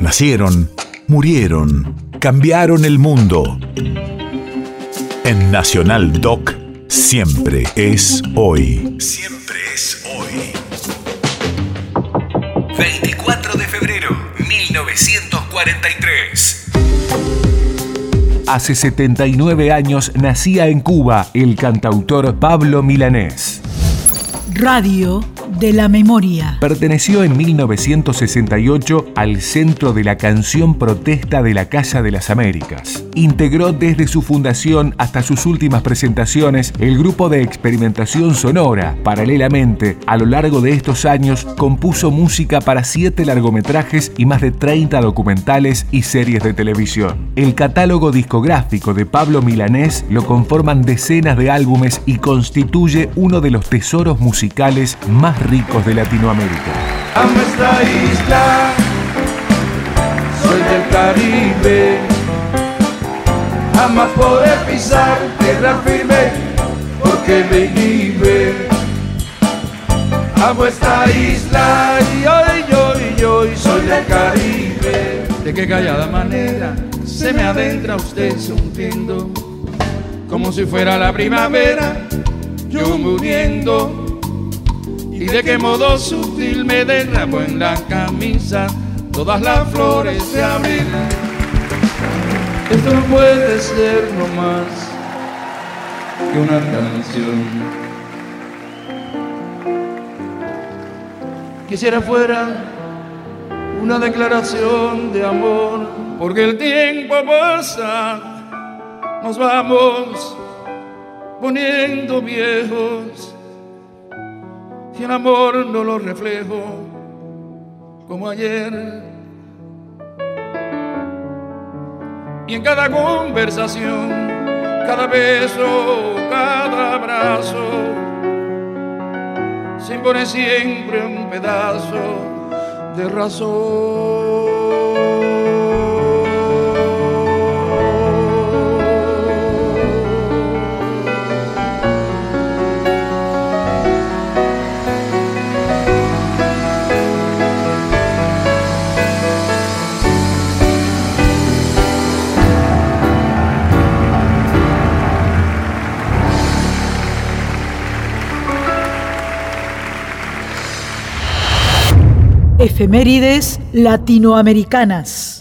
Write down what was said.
Nacieron, murieron, cambiaron el mundo. En Nacional Doc, siempre es hoy. Siempre es hoy. 24 de febrero, 1943. Hace 79 años nacía en Cuba el cantautor Pablo Milanés. Radio de la Memoria. Perteneció en 1968 al Centro de la Canción Protesta de la Casa de las Américas. Integró desde su fundación hasta sus últimas presentaciones el grupo de experimentación sonora. Paralelamente, a lo largo de estos años, compuso música para siete largometrajes y más de 30 documentales y series de televisión. El catálogo discográfico de Pablo Milanés lo conforman decenas de álbumes y constituye uno de los tesoros musicales más ricos de Latinoamérica. Amo esta isla, soy del Caribe. Jamás podré pisar tierra firme porque me inhibe. Amo esta isla y hoy, yo, y hoy soy del Caribe. De qué callada manera se me adentra usted sonriendo, como si fuera la primavera, yo muriendo y de qué modo sutil me derramo en la camisa todas las flores de abril. Esto no puede ser no más que una canción. Quisiera fuera una declaración de amor, porque el tiempo pasa, nos vamos poniendo viejos y el amor no lo reflejo como ayer. Y en cada conversación, cada beso, cada abrazo, se impone siempre un pedazo de razón. Efemérides latinoamericanas.